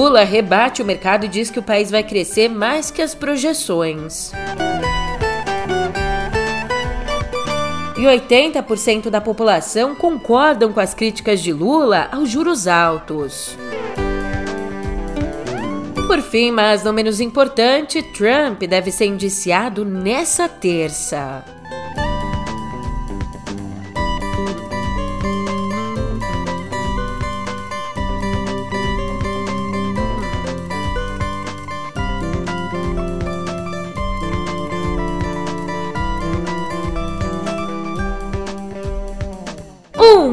Lula rebate o mercado e diz que o país vai crescer mais que as projeções. E 80% da população concordam com as críticas de Lula aos juros altos. Por fim, mas não menos importante, Trump deve ser indiciado nessa terça.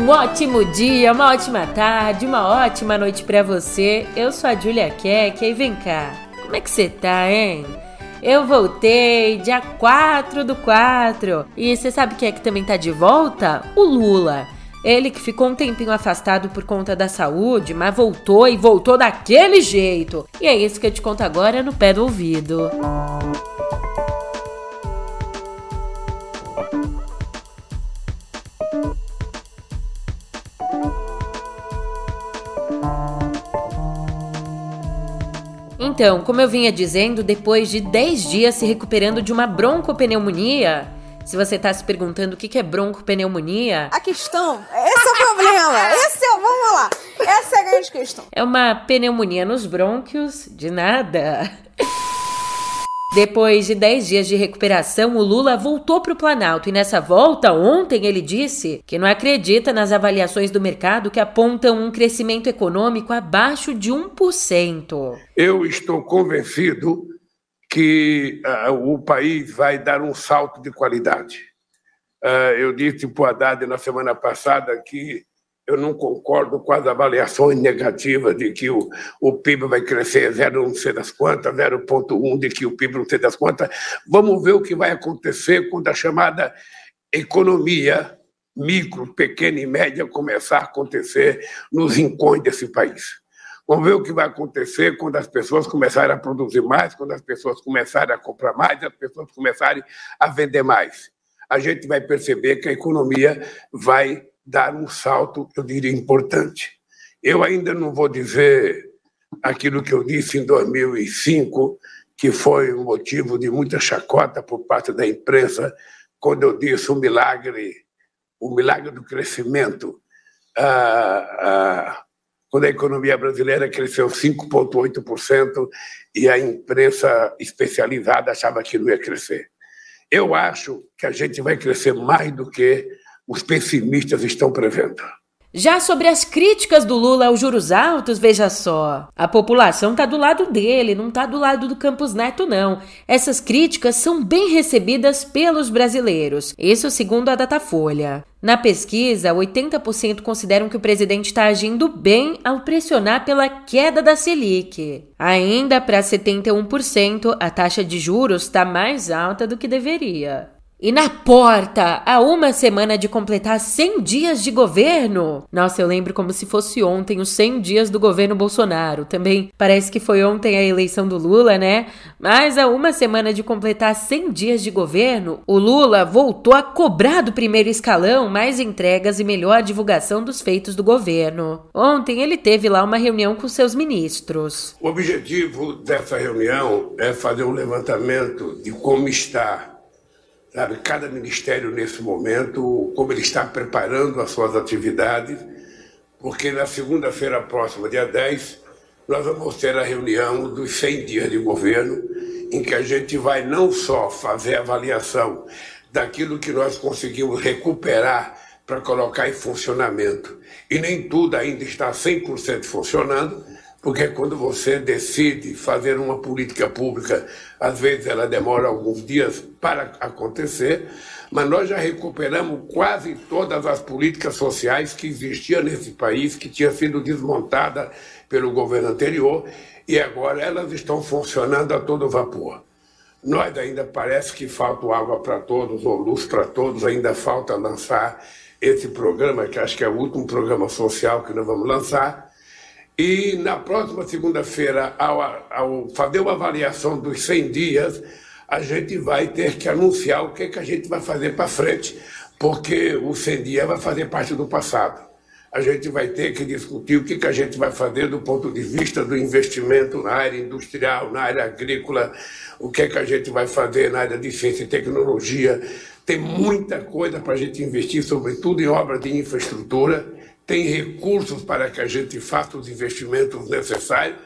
Um ótimo dia, uma ótima tarde, uma ótima noite para você. Eu sou a Julia Keck e vem cá. Como é que você tá, hein? Eu voltei dia 4 do 4. E você sabe quem é que também tá de volta? O Lula. Ele que ficou um tempinho afastado por conta da saúde, mas voltou e voltou daquele jeito. E é isso que eu te conto agora no pé do ouvido. Então, como eu vinha dizendo, depois de 10 dias se recuperando de uma broncopneumonia, se você está se perguntando o que é broncopneumonia. A questão, esse é o problema. Esse é, vamos lá. Essa é a grande questão. É uma pneumonia nos brônquios, de nada. Depois de 10 dias de recuperação, o Lula voltou para o Planalto e nessa volta, ontem, ele disse que não acredita nas avaliações do mercado que apontam um crescimento econômico abaixo de 1%. Eu estou convencido que uh, o país vai dar um salto de qualidade. Uh, eu disse para o Haddad na semana passada que eu não concordo com as avaliações negativas de que o, o PIB vai crescer 0 não sei das quantas, 0,1 de que o PIB não sei das quantas. Vamos ver o que vai acontecer quando a chamada economia micro, pequena e média começar a acontecer nos rincões desse país. Vamos ver o que vai acontecer quando as pessoas começarem a produzir mais, quando as pessoas começarem a comprar mais, as pessoas começarem a vender mais. A gente vai perceber que a economia vai dar um salto, eu diria, importante. Eu ainda não vou dizer aquilo que eu disse em 2005, que foi um motivo de muita chacota por parte da imprensa, quando eu disse o milagre, o milagre do crescimento, ah, ah, quando a economia brasileira cresceu 5,8% e a imprensa especializada achava que não ia crescer. Eu acho que a gente vai crescer mais do que os pessimistas estão prevendo. Já sobre as críticas do Lula aos juros altos, veja só. A população está do lado dele, não está do lado do Campos Neto, não. Essas críticas são bem recebidas pelos brasileiros. Isso segundo a Datafolha. Na pesquisa, 80% consideram que o presidente está agindo bem ao pressionar pela queda da Selic. Ainda para 71%, a taxa de juros está mais alta do que deveria. E na porta, a uma semana de completar 100 dias de governo. Nossa, eu lembro como se fosse ontem os 100 dias do governo Bolsonaro. Também parece que foi ontem a eleição do Lula, né? Mas a uma semana de completar 100 dias de governo, o Lula voltou a cobrar do primeiro escalão mais entregas e melhor divulgação dos feitos do governo. Ontem ele teve lá uma reunião com seus ministros. O objetivo dessa reunião é fazer um levantamento de como está sabe, cada ministério nesse momento, como ele está preparando as suas atividades, porque na segunda-feira próxima, dia 10, nós vamos ter a reunião dos 100 dias de governo, em que a gente vai não só fazer avaliação daquilo que nós conseguimos recuperar para colocar em funcionamento, e nem tudo ainda está 100% funcionando, porque quando você decide fazer uma política pública, às vezes ela demora alguns dias para acontecer, mas nós já recuperamos quase todas as políticas sociais que existiam nesse país, que tinha sido desmontada pelo governo anterior, e agora elas estão funcionando a todo vapor. Nós ainda parece que falta água para todos, ou luz para todos, ainda falta lançar esse programa, que acho que é o último programa social que nós vamos lançar, e na próxima segunda-feira, ao, ao, fazer uma avaliação dos 100 dias, a gente vai ter que anunciar o que, é que a gente vai fazer para frente, porque o 100 dias vai fazer parte do passado. a gente vai ter que discutir o que, que a gente vai fazer do ponto de vista do investimento na área industrial, na área agrícola, o que, é que a gente vai fazer na área de ciência e tecnologia. Tem muita coisa para a gente investir, sobretudo em obras de infraestrutura, tem recursos para que a gente faça os investimentos necessários.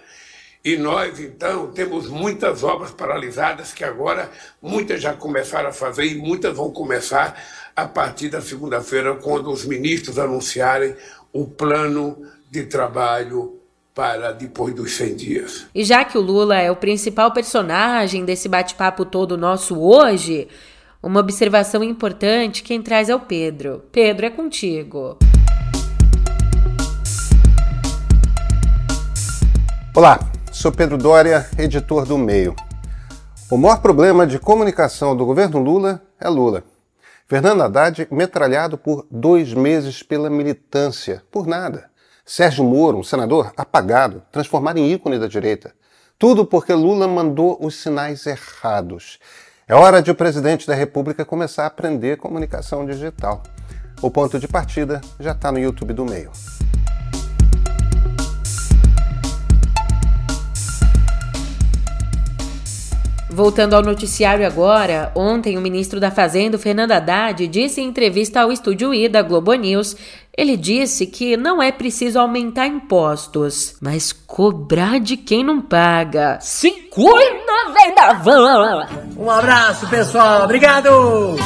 E nós, então, temos muitas obras paralisadas que agora muitas já começaram a fazer e muitas vão começar a partir da segunda-feira, quando os ministros anunciarem o plano de trabalho para depois dos 100 dias. E já que o Lula é o principal personagem desse bate-papo todo nosso hoje, uma observação importante quem traz é o Pedro. Pedro, é contigo. Olá, sou Pedro Dória, editor do Meio. O maior problema de comunicação do governo Lula é Lula. Fernando Haddad metralhado por dois meses pela militância, por nada. Sérgio Moro, um senador apagado, transformado em ícone da direita. Tudo porque Lula mandou os sinais errados. É hora de o presidente da República começar a aprender comunicação digital. O ponto de partida já está no YouTube do meio. Voltando ao noticiário agora, ontem o ministro da Fazenda, Fernando Haddad, disse em entrevista ao Estúdio I da Globo News, ele disse que não é preciso aumentar impostos, mas cobrar de quem não paga. Se cuida, vem da van! Um abraço, pessoal. Obrigado!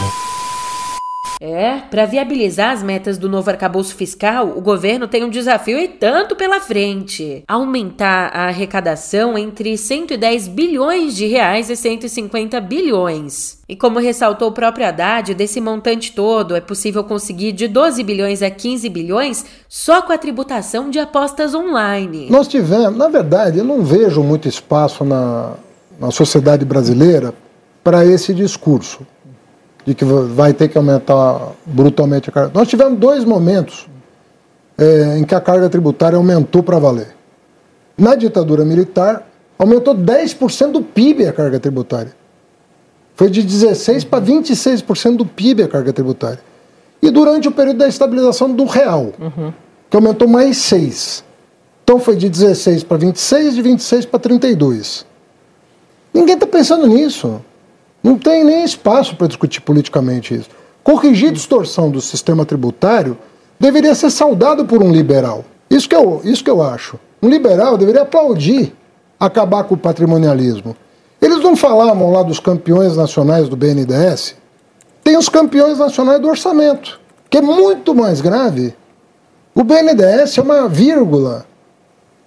É, para viabilizar as metas do novo arcabouço fiscal, o governo tem um desafio e tanto pela frente: aumentar a arrecadação entre 110 bilhões de reais e 150 bilhões. E como ressaltou o próprio Haddad, desse montante todo é possível conseguir de 12 bilhões a 15 bilhões só com a tributação de apostas online. Nós tivemos, na verdade, eu não vejo muito espaço na, na sociedade brasileira para esse discurso de que vai ter que aumentar brutalmente a carga. Nós tivemos dois momentos é, em que a carga tributária aumentou para valer. Na ditadura militar, aumentou 10% do PIB a carga tributária. Foi de 16% para 26% do PIB a carga tributária. E durante o período da estabilização do real, uhum. que aumentou mais 6%. Então foi de 16 para 26, de 26 para 32. Ninguém está pensando nisso. Não tem nem espaço para discutir politicamente isso. Corrigir distorção do sistema tributário deveria ser saudado por um liberal. Isso que eu, isso que eu acho. Um liberal deveria aplaudir acabar com o patrimonialismo. Eles não falavam lá dos campeões nacionais do BNDES? Tem os campeões nacionais do orçamento, que é muito mais grave. O BNDES é uma vírgula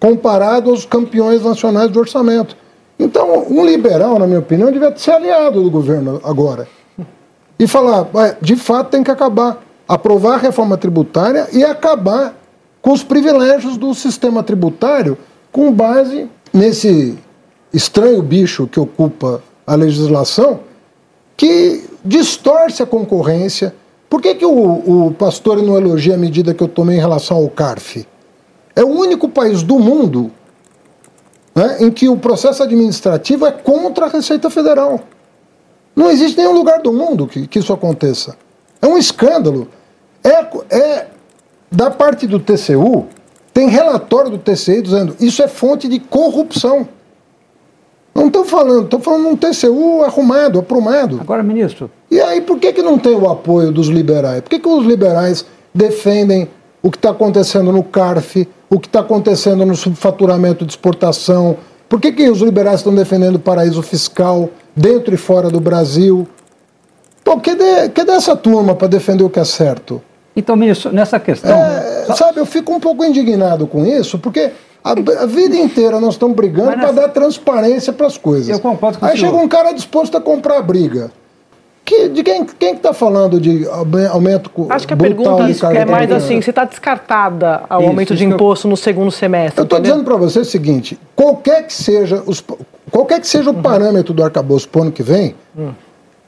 comparado aos campeões nacionais do orçamento. Então, um liberal, na minha opinião, devia ser aliado do governo agora. E falar, de fato tem que acabar. Aprovar a reforma tributária e acabar com os privilégios do sistema tributário com base nesse estranho bicho que ocupa a legislação que distorce a concorrência. Por que, que o, o pastor não elogia a medida que eu tomei em relação ao CARF? É o único país do mundo né, em que o processo administrativo é contra a Receita Federal. Não existe nenhum lugar do mundo que, que isso aconteça. É um escândalo. É, é da parte do TCU, tem relatório do TCI dizendo isso é fonte de corrupção. Não estou falando, estou falando de um TCU arrumado, aprumado. Agora, ministro. E aí, por que, que não tem o apoio dos liberais? Por que, que os liberais defendem o que está acontecendo no CARF, o que está acontecendo no subfaturamento de exportação. Por que, que os liberais estão defendendo o paraíso fiscal dentro e fora do Brasil? Pô, cadê, cadê essa turma para defender o que é certo? Então, ministro, nessa questão. É, sabe, eu fico um pouco indignado com isso, porque a, a vida inteira nós estamos brigando nessa... para dar transparência para as coisas. Eu concordo com Aí chega um cara disposto a comprar a briga. Que, de quem quem está falando de aumento Acho que a pergunta é mais assim, se está descartada o aumento de imposto eu... no segundo semestre. Eu estou dizendo para você o seguinte, qualquer que seja, os, qualquer que seja o uhum. parâmetro do arcabouço para o ano que vem, uhum.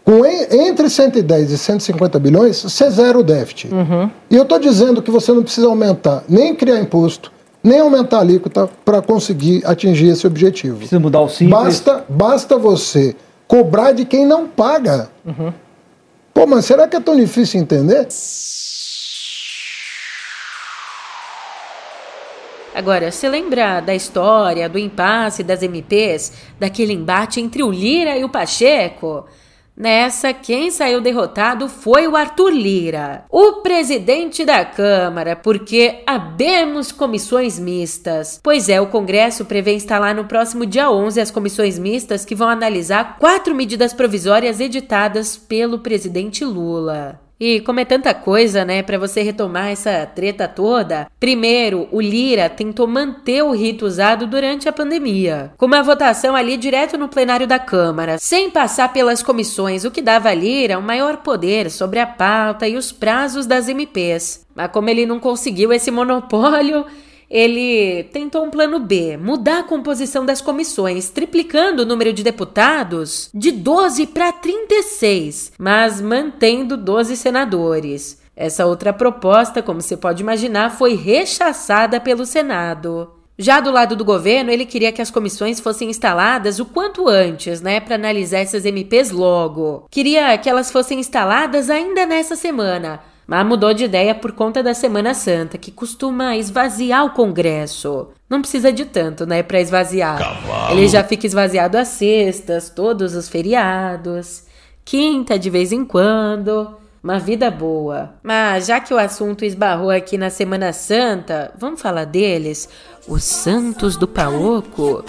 com entre 110 e 150 bilhões, você zera o déficit. Uhum. E eu estou dizendo que você não precisa aumentar, nem criar imposto, nem aumentar a alíquota para conseguir atingir esse objetivo. Precisa mudar o simples. Basta, basta você cobrar de quem não paga. Uhum. Pô, mas será que é tão difícil entender? Agora, se lembra da história, do impasse das MPs, daquele embate entre o Lira e o Pacheco? Nessa, quem saiu derrotado foi o Arthur Lira, o presidente da Câmara, porque abemos comissões mistas. Pois é, o Congresso prevê instalar no próximo dia 11 as comissões mistas que vão analisar quatro medidas provisórias editadas pelo presidente Lula. E como é tanta coisa, né, para você retomar essa treta toda, primeiro, o Lira tentou manter o rito usado durante a pandemia, com uma votação ali direto no plenário da Câmara, sem passar pelas comissões, o que dava a Lira um maior poder sobre a pauta e os prazos das MPs. Mas como ele não conseguiu esse monopólio, ele tentou um plano B, mudar a composição das comissões, triplicando o número de deputados de 12 para 36, mas mantendo 12 senadores. Essa outra proposta, como você pode imaginar, foi rechaçada pelo Senado. Já do lado do governo, ele queria que as comissões fossem instaladas o quanto antes, né, para analisar essas MPs logo. Queria que elas fossem instaladas ainda nessa semana, mas mudou de ideia por conta da Semana Santa, que costuma esvaziar o Congresso. Não precisa de tanto, né, para esvaziar. Cavalo. Ele já fica esvaziado às sextas, todos os feriados, quinta de vez em quando. Uma vida boa. Mas já que o assunto esbarrou aqui na Semana Santa, vamos falar deles? Os Santos do Paoco.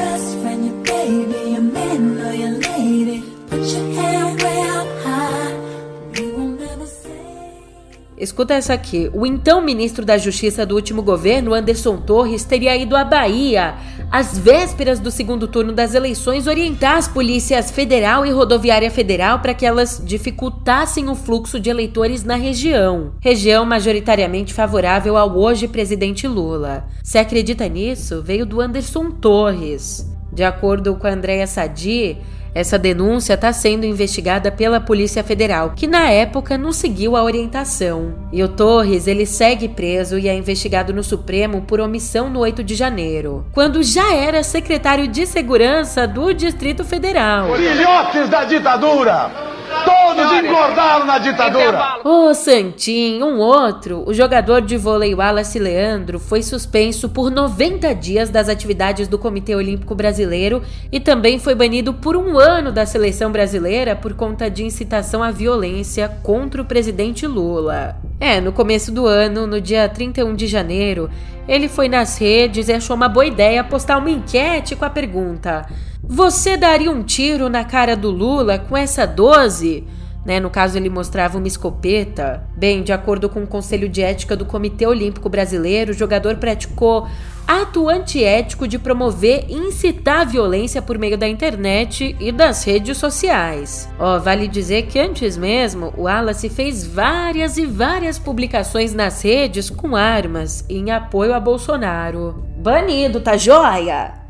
Escuta essa aqui. O então ministro da Justiça do último governo, Anderson Torres, teria ido à Bahia, às vésperas do segundo turno das eleições, orientar as polícias federal e rodoviária federal para que elas dificultassem o fluxo de eleitores na região. Região majoritariamente favorável ao hoje presidente Lula. Se acredita nisso, veio do Anderson Torres. De acordo com a Andréa Sadi, essa denúncia está sendo investigada pela Polícia Federal, que na época não seguiu a orientação. E o Torres ele segue preso e é investigado no Supremo por omissão no 8 de janeiro, quando já era secretário de Segurança do Distrito Federal. Filhotes da ditadura! Todos engordaram na ditadura! Ô oh, Santinho, um outro, o jogador de vôlei Wallace Leandro foi suspenso por 90 dias das atividades do Comitê Olímpico Brasileiro e também foi banido por um ano da seleção brasileira por conta de incitação à violência contra o presidente Lula. É, no começo do ano, no dia 31 de janeiro, ele foi nas redes e achou uma boa ideia postar uma enquete com a pergunta: Você daria um tiro na cara do Lula com essa 12? Né, no caso, ele mostrava uma escopeta. Bem, de acordo com o Conselho de Ética do Comitê Olímpico Brasileiro, o jogador praticou ato antiético de promover e incitar a violência por meio da internet e das redes sociais. Ó, oh, vale dizer que antes mesmo, o Wallace fez várias e várias publicações nas redes com armas em apoio a Bolsonaro. Banido, tá joia?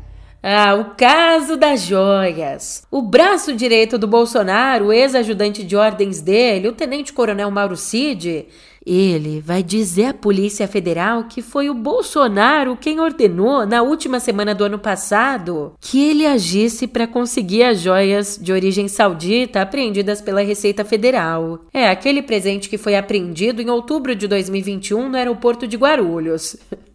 Ah, o caso das joias. O braço direito do Bolsonaro, o ex-ajudante de ordens dele, o tenente-coronel Mauro Cid, ele vai dizer à Polícia Federal que foi o Bolsonaro quem ordenou, na última semana do ano passado, que ele agisse para conseguir as joias de origem saudita apreendidas pela Receita Federal. É aquele presente que foi apreendido em outubro de 2021 no aeroporto de Guarulhos.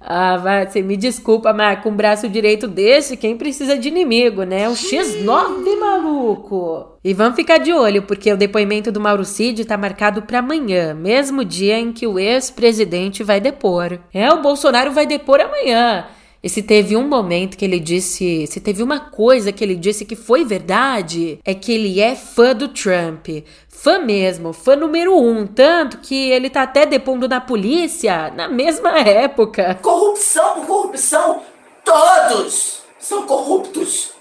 Ah, vai, você me desculpa, mas com o braço direito desse, quem precisa de inimigo, né? O X9, maluco! E vamos ficar de olho, porque o depoimento do Mauro Cid tá marcado para amanhã, mesmo dia em que o ex-presidente vai depor. É, o Bolsonaro vai depor amanhã. E se teve um momento que ele disse, se teve uma coisa que ele disse que foi verdade, é que ele é fã do Trump. Fã mesmo, fã número um. Tanto que ele tá até depondo na polícia na mesma época. Corrupção, corrupção, todos são corruptos.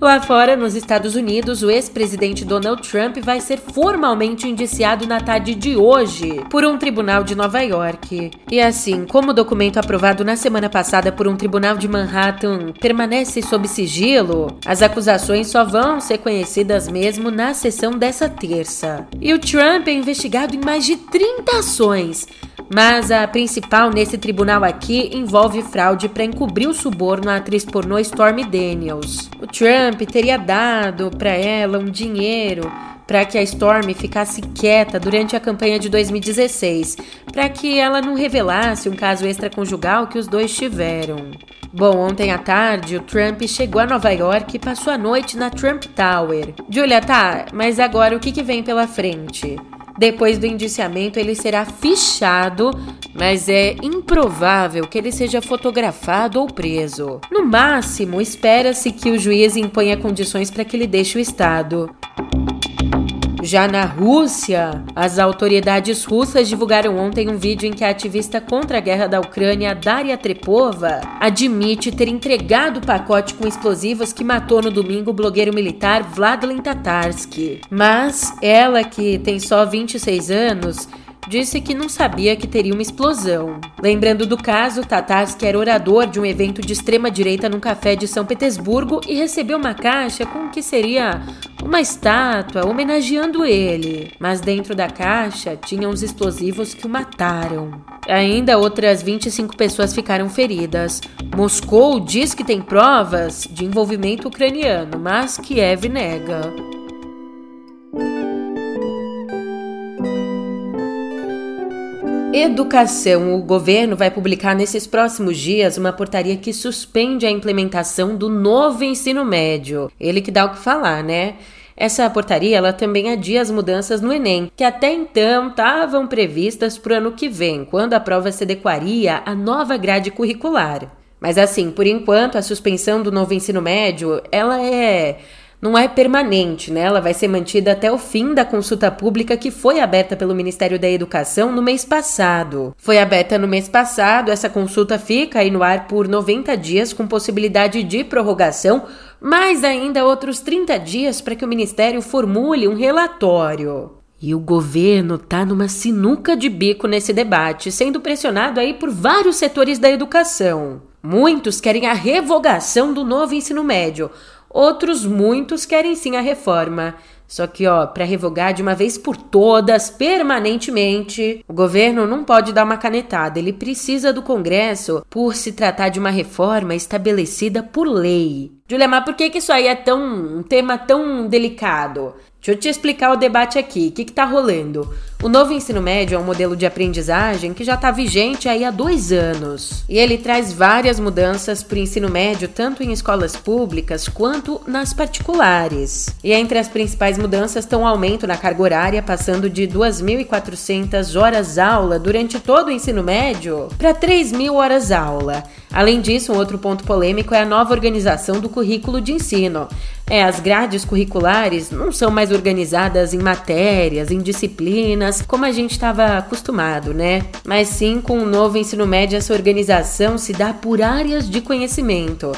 Lá fora, nos Estados Unidos, o ex-presidente Donald Trump vai ser formalmente indiciado na tarde de hoje por um tribunal de Nova York. E assim, como o documento aprovado na semana passada por um tribunal de Manhattan permanece sob sigilo, as acusações só vão ser conhecidas mesmo na sessão dessa terça. E o Trump é investigado em mais de 30 ações mas a principal nesse tribunal aqui envolve fraude para encobrir o suborno à atriz pornô Stormy Daniels. O Trump teria dado para ela um dinheiro para que a Stormy ficasse quieta durante a campanha de 2016, para que ela não revelasse um caso extraconjugal que os dois tiveram. Bom, ontem à tarde, o Trump chegou a Nova York e passou a noite na Trump Tower. Julia, tá, mas agora o que, que vem pela frente? Depois do indiciamento, ele será fichado, mas é improvável que ele seja fotografado ou preso. No máximo, espera-se que o juiz imponha condições para que ele deixe o estado. Já na Rússia, as autoridades russas divulgaram ontem um vídeo em que a ativista contra a guerra da Ucrânia, Daria Trepova, admite ter entregado o pacote com explosivos que matou no domingo o blogueiro militar Vladimir Tatarsky. Mas ela, que tem só 26 anos, disse que não sabia que teria uma explosão. Lembrando do caso, Tatarsky era orador de um evento de extrema-direita num café de São Petersburgo e recebeu uma caixa com o que seria uma estátua homenageando ele. Mas dentro da caixa tinham os explosivos que o mataram. Ainda outras 25 pessoas ficaram feridas. Moscou diz que tem provas de envolvimento ucraniano, mas Kiev nega. Educação. O governo vai publicar nesses próximos dias uma portaria que suspende a implementação do novo ensino médio. Ele que dá o que falar, né? Essa portaria ela também adia as mudanças no Enem, que até então estavam previstas para o ano que vem, quando a prova se adequaria à nova grade curricular. Mas assim, por enquanto, a suspensão do novo ensino médio, ela é não é permanente, né? Ela vai ser mantida até o fim da consulta pública que foi aberta pelo Ministério da Educação no mês passado. Foi aberta no mês passado, essa consulta fica aí no ar por 90 dias com possibilidade de prorrogação, mais ainda outros 30 dias para que o Ministério formule um relatório. E o governo tá numa sinuca de bico nesse debate, sendo pressionado aí por vários setores da educação. Muitos querem a revogação do novo ensino médio, Outros muitos querem sim a reforma. Só que, ó, para revogar de uma vez por todas, permanentemente, o governo não pode dar uma canetada, ele precisa do Congresso por se tratar de uma reforma estabelecida por lei. Julia, mas por que, que isso aí é tão um tema tão delicado? Deixa eu te explicar o debate aqui. O que está rolando? O novo ensino médio é um modelo de aprendizagem que já está vigente aí há dois anos. E ele traz várias mudanças para o ensino médio, tanto em escolas públicas quanto nas particulares. E entre as principais mudanças estão o aumento na carga horária, passando de 2.400 horas aula durante todo o ensino médio para 3.000 horas aula. Além disso, um outro ponto polêmico é a nova organização do currículo de ensino. É, as grades curriculares não são mais organizadas em matérias, em disciplinas, como a gente estava acostumado, né? Mas sim com o novo ensino médio, essa organização se dá por áreas de conhecimento.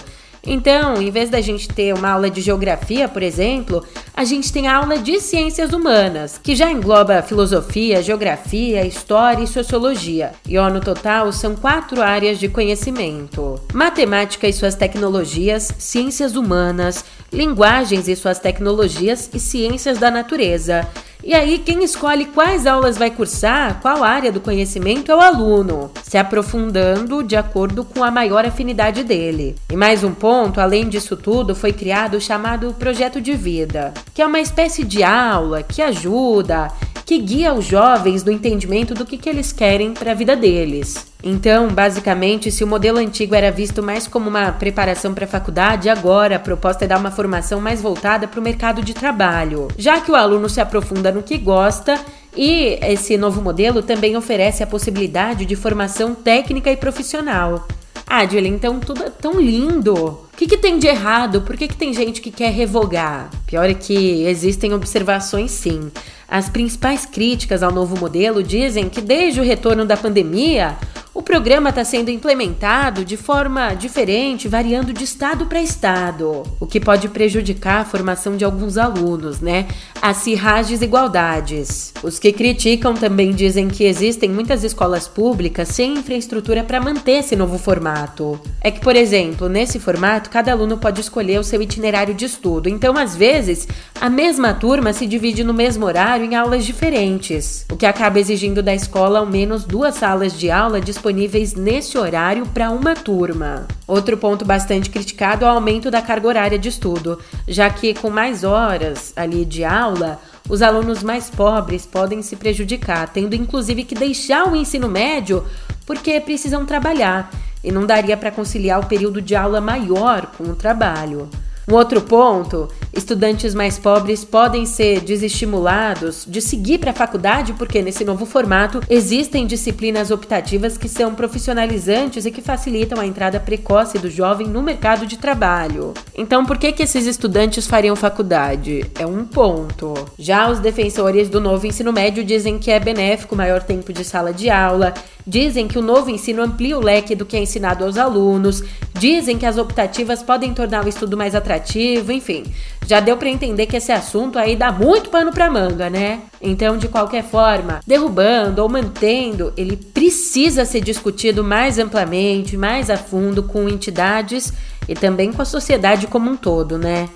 Então, em vez da gente ter uma aula de geografia, por exemplo, a gente tem aula de ciências humanas, que já engloba filosofia, geografia, história e sociologia. E ó, no total são quatro áreas de conhecimento: matemática e suas tecnologias, ciências humanas, linguagens e suas tecnologias e ciências da natureza. E aí, quem escolhe quais aulas vai cursar, qual área do conhecimento é o aluno, se aprofundando de acordo com a maior afinidade dele. E mais um ponto, além disso tudo, foi criado o chamado Projeto de Vida, que é uma espécie de aula que ajuda, que guia os jovens no entendimento do que, que eles querem para a vida deles. Então, basicamente, se o modelo antigo era visto mais como uma preparação para a faculdade, agora a proposta é dar uma formação mais voltada para o mercado de trabalho, já que o aluno se aprofunda no que gosta e esse novo modelo também oferece a possibilidade de formação técnica e profissional. Ah, Julia, então tudo é tão lindo. Que, que tem de errado? Por que, que tem gente que quer revogar? Pior é que existem observações sim. As principais críticas ao novo modelo dizem que desde o retorno da pandemia, o programa está sendo implementado de forma diferente, variando de estado para estado, o que pode prejudicar a formação de alguns alunos, né? Acirrar as desigualdades. Os que criticam também dizem que existem muitas escolas públicas sem infraestrutura para manter esse novo formato. É que, por exemplo, nesse formato, cada aluno pode escolher o seu itinerário de estudo, então às vezes a mesma turma se divide no mesmo horário em aulas diferentes, o que acaba exigindo da escola ao menos duas salas de aula disponíveis nesse horário para uma turma. Outro ponto bastante criticado é o aumento da carga horária de estudo, já que com mais horas ali de aula, os alunos mais pobres podem se prejudicar, tendo inclusive que deixar o ensino médio porque precisam trabalhar e não daria para conciliar o período de aula maior com o trabalho. Um outro ponto: estudantes mais pobres podem ser desestimulados de seguir para a faculdade porque, nesse novo formato, existem disciplinas optativas que são profissionalizantes e que facilitam a entrada precoce do jovem no mercado de trabalho. Então, por que, que esses estudantes fariam faculdade? É um ponto. Já os defensores do novo ensino médio dizem que é benéfico maior tempo de sala de aula Dizem que o novo ensino amplia o leque do que é ensinado aos alunos, dizem que as optativas podem tornar o estudo mais atrativo, enfim. Já deu para entender que esse assunto aí dá muito pano para manga, né? Então, de qualquer forma, derrubando ou mantendo, ele precisa ser discutido mais amplamente, mais a fundo com entidades e também com a sociedade como um todo, né?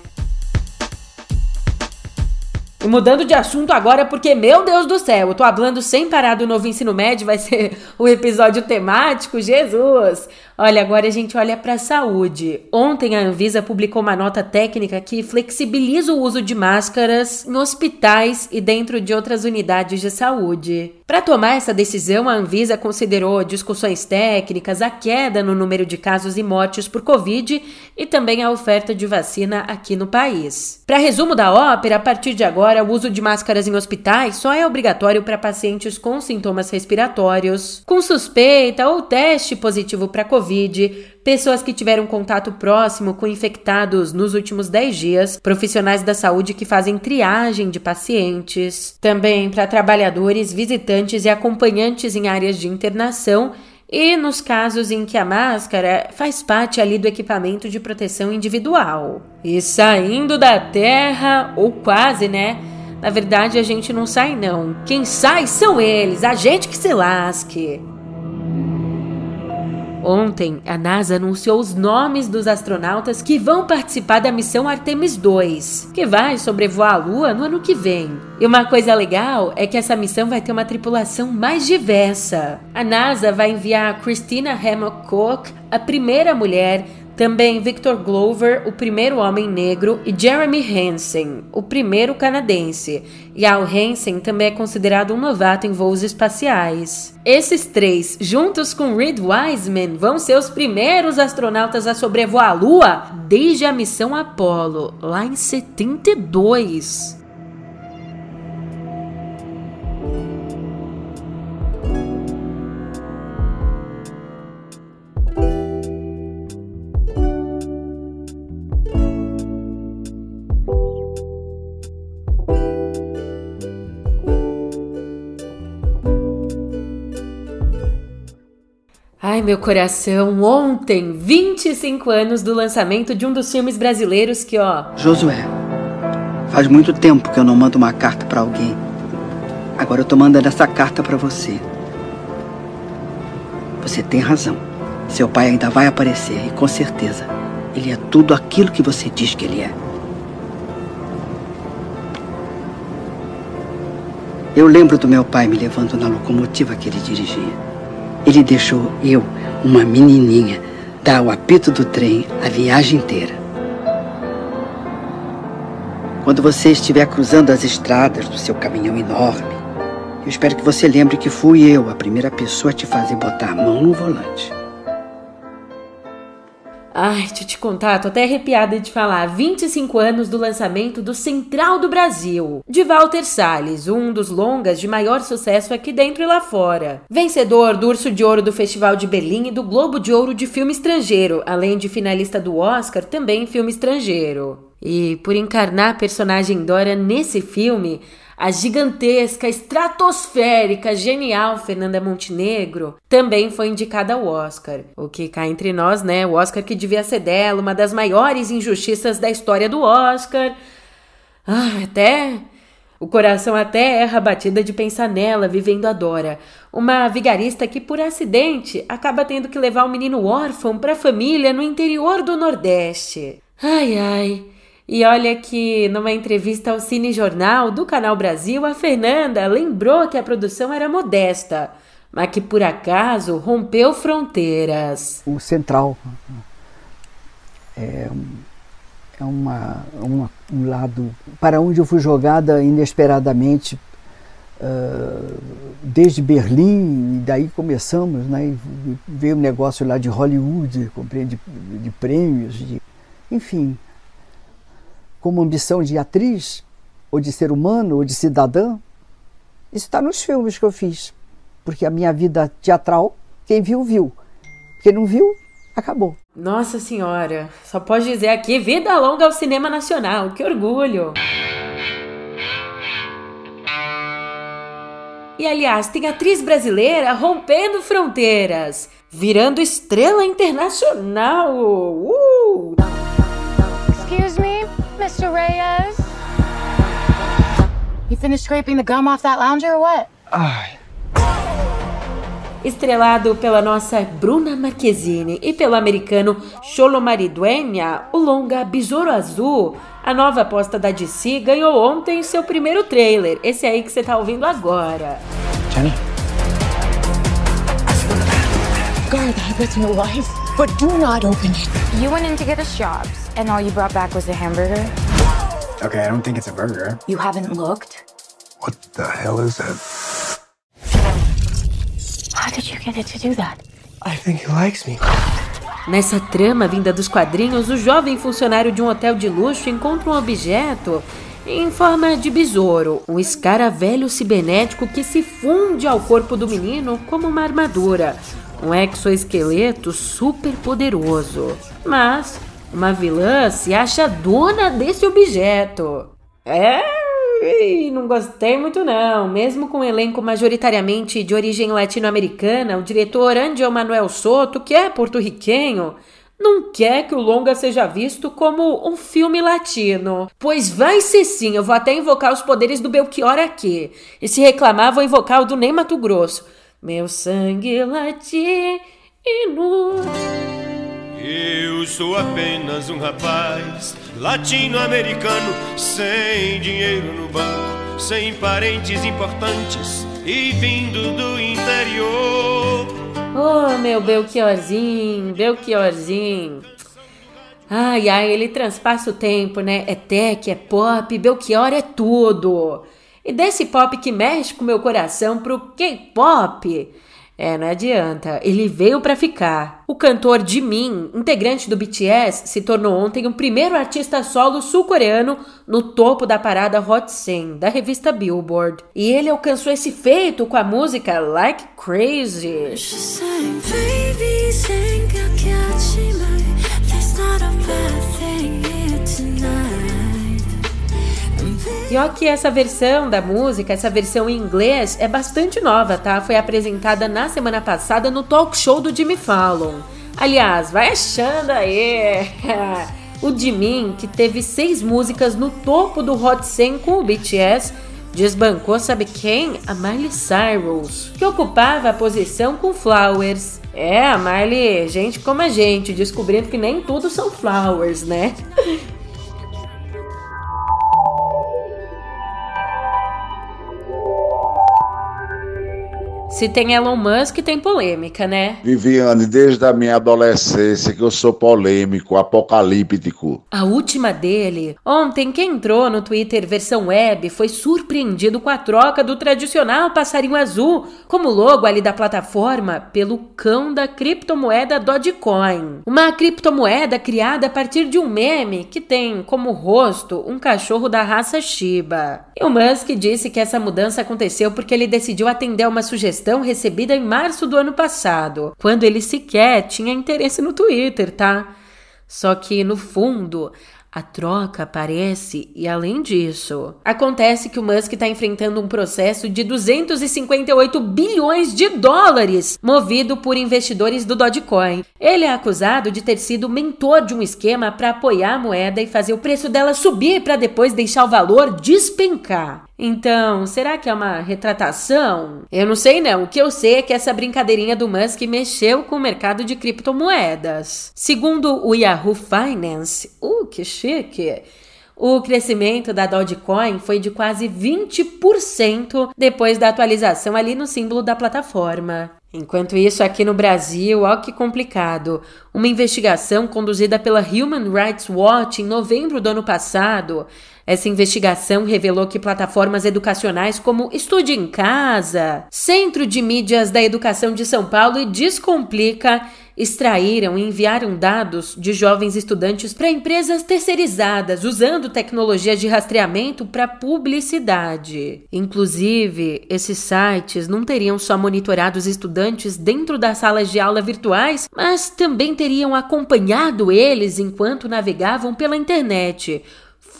E mudando de assunto agora, porque, meu Deus do céu, eu tô falando sem parar do novo ensino médio, vai ser o episódio temático, Jesus! Olha, agora a gente olha para a saúde. Ontem a Anvisa publicou uma nota técnica que flexibiliza o uso de máscaras em hospitais e dentro de outras unidades de saúde. Para tomar essa decisão, a Anvisa considerou discussões técnicas, a queda no número de casos e mortes por Covid e também a oferta de vacina aqui no país. Para resumo da ópera, a partir de agora, o uso de máscaras em hospitais só é obrigatório para pacientes com sintomas respiratórios, com suspeita ou teste positivo para Covid Covid, pessoas que tiveram contato próximo com infectados nos últimos 10 dias, profissionais da saúde que fazem triagem de pacientes, também para trabalhadores, visitantes e acompanhantes em áreas de internação e nos casos em que a máscara faz parte ali do equipamento de proteção individual. E saindo da terra, ou quase, né? Na verdade, a gente não sai não. Quem sai são eles, a gente que se lasque. Ontem, a NASA anunciou os nomes dos astronautas que vão participar da missão Artemis 2, que vai sobrevoar a Lua no ano que vem. E uma coisa legal é que essa missão vai ter uma tripulação mais diversa. A NASA vai enviar Christina Hammock Cook, a primeira mulher também Victor Glover, o primeiro homem negro, e Jeremy Hansen, o primeiro canadense. E Al Hansen também é considerado um novato em voos espaciais. Esses três, juntos com Reed Wiseman, vão ser os primeiros astronautas a sobrevoar a Lua desde a missão Apollo, lá em 72. Meu coração, ontem, 25 anos do lançamento de um dos filmes brasileiros que, ó. Josué, faz muito tempo que eu não mando uma carta para alguém. Agora eu tô mandando essa carta para você. Você tem razão. Seu pai ainda vai aparecer e com certeza ele é tudo aquilo que você diz que ele é. Eu lembro do meu pai me levando na locomotiva que ele dirigia. Ele deixou eu, uma menininha, dar o apito do trem a viagem inteira. Quando você estiver cruzando as estradas do seu caminhão enorme, eu espero que você lembre que fui eu a primeira pessoa a te fazer botar a mão no volante. Ai, deixa eu te contar, tô até arrepiada de falar. 25 anos do lançamento do Central do Brasil, de Walter Salles, um dos longas de maior sucesso aqui dentro e lá fora. Vencedor do Urso de Ouro do Festival de Berlim e do Globo de Ouro de Filme Estrangeiro, além de finalista do Oscar também em filme estrangeiro. E por encarnar a personagem Dora nesse filme, a gigantesca, estratosférica, genial Fernanda Montenegro também foi indicada ao Oscar. O que cá entre nós, né? O Oscar que devia ser dela, uma das maiores injustiças da história do Oscar. Ah, até. O coração até erra a batida de pensar nela vivendo a Dora, uma vigarista que por acidente acaba tendo que levar um menino órfão para a família no interior do Nordeste. Ai ai. E olha que numa entrevista ao Cine Jornal do Canal Brasil, a Fernanda lembrou que a produção era modesta, mas que por acaso rompeu fronteiras. O Central é, é uma, uma, um lado para onde eu fui jogada inesperadamente uh, desde Berlim, e daí começamos, né, veio um negócio lá de Hollywood, compreende, de, de prêmios, de, enfim, como ambição de atriz, ou de ser humano, ou de cidadã, isso está nos filmes que eu fiz. Porque a minha vida teatral, quem viu, viu. Quem não viu, acabou. Nossa Senhora, só pode dizer aqui: vida longa ao cinema nacional, que orgulho! E aliás, tem atriz brasileira rompendo fronteiras, virando estrela internacional. Uh! Finished scraping the gum off that lounger or what? Ai. Estrelado pela nossa Bruna Marquezine e pelo americano Cholo Maridueña, o longa Besouro Azul, a nova aposta da DC, ganhou ontem seu primeiro trailer, esse aí que você tá ouvindo agora. Jenny? God, that's my wife, but do not open it. You went in to get us jobs, and all you brought back was a hamburger? Okay, I don't think it's a burger. You haven't looked? What the hell is that? How did you get it to do that? I think he likes me. Nessa trama vinda dos quadrinhos, o jovem funcionário de um hotel de luxo encontra um objeto em forma de besouro, um escaravelho cibernético que se funde ao corpo do menino como uma armadura, um exoesqueleto super poderoso. Mas uma vilã se acha dona desse objeto. É, não gostei muito não. Mesmo com um elenco majoritariamente de origem latino-americana, o diretor Angel Manuel Soto, que é porto-riquenho, não quer que o longa seja visto como um filme latino. Pois vai ser sim, eu vou até invocar os poderes do Belchior aqui. E se reclamar, vou invocar o do Ney Mato Grosso. Meu sangue latino. Eu sou apenas um rapaz latino-americano, sem dinheiro no banco, sem parentes importantes e vindo do interior. Oh, meu Belchiorzinho, Belchiorzinho. Ai, ai, ele transpassa o tempo, né? É tech, é pop, Belchior é tudo. E desse pop que mexe com meu coração pro K-pop é, não adianta. Ele veio para ficar. O cantor Jimin, integrante do BTS, se tornou ontem o primeiro artista solo sul-coreano no topo da parada Hot 100 da revista Billboard. E ele alcançou esse feito com a música Like Crazy. Pior que essa versão da música, essa versão em inglês, é bastante nova, tá? Foi apresentada na semana passada no talk show do Jimmy Fallon. Aliás, vai achando aí. o Jimin, que teve seis músicas no topo do Hot 100 com o BTS, desbancou, sabe quem? A Miley Cyrus, que ocupava a posição com Flowers. É, a Miley, gente como a gente, descobrindo que nem tudo são flowers, né? Se tem Elon Musk, tem polêmica, né? Viviane, desde a minha adolescência que eu sou polêmico, apocalíptico. A última dele. Ontem, quem entrou no Twitter versão web foi surpreendido com a troca do tradicional passarinho azul como logo ali da plataforma pelo cão da criptomoeda Dogecoin. Uma criptomoeda criada a partir de um meme que tem como rosto um cachorro da raça Shiba. E o Musk disse que essa mudança aconteceu porque ele decidiu atender uma sugestão sugestão recebida em março do ano passado, quando ele sequer tinha interesse no Twitter, tá? Só que, no fundo, a troca aparece e, além disso, acontece que o Musk está enfrentando um processo de 258 bilhões de dólares movido por investidores do Dogecoin. Ele é acusado de ter sido mentor de um esquema para apoiar a moeda e fazer o preço dela subir para depois deixar o valor despencar. Então, será que é uma retratação? Eu não sei não. O que eu sei é que essa brincadeirinha do Musk mexeu com o mercado de criptomoedas. Segundo o Yahoo Finance, uh, que chique! o crescimento da Dogecoin foi de quase 20% depois da atualização ali no símbolo da plataforma. Enquanto isso, aqui no Brasil, ó que complicado. Uma investigação conduzida pela Human Rights Watch em novembro do ano passado essa investigação revelou que plataformas educacionais como Estude em Casa, Centro de Mídias da Educação de São Paulo e Descomplica extraíram e enviaram dados de jovens estudantes para empresas terceirizadas usando tecnologias de rastreamento para publicidade. Inclusive, esses sites não teriam só monitorado os estudantes dentro das salas de aula virtuais, mas também teriam acompanhado eles enquanto navegavam pela internet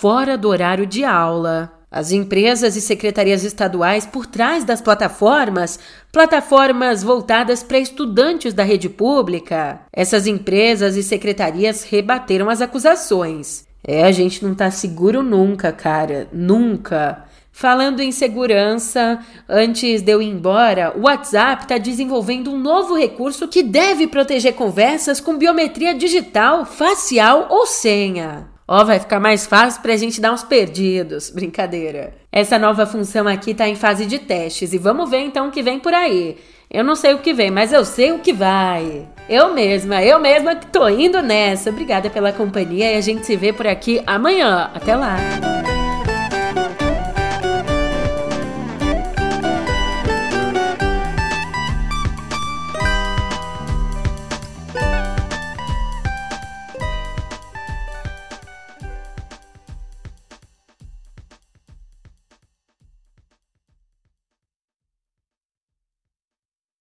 fora do horário de aula. As empresas e secretarias estaduais por trás das plataformas, plataformas voltadas para estudantes da rede pública, essas empresas e secretarias rebateram as acusações. É, a gente não tá seguro nunca, cara, nunca. Falando em segurança, antes de eu ir embora, o WhatsApp está desenvolvendo um novo recurso que deve proteger conversas com biometria digital, facial ou senha. Ó, oh, vai ficar mais fácil pra gente dar uns perdidos. Brincadeira. Essa nova função aqui tá em fase de testes e vamos ver então o que vem por aí. Eu não sei o que vem, mas eu sei o que vai. Eu mesma, eu mesma que tô indo nessa. Obrigada pela companhia e a gente se vê por aqui amanhã. Até lá.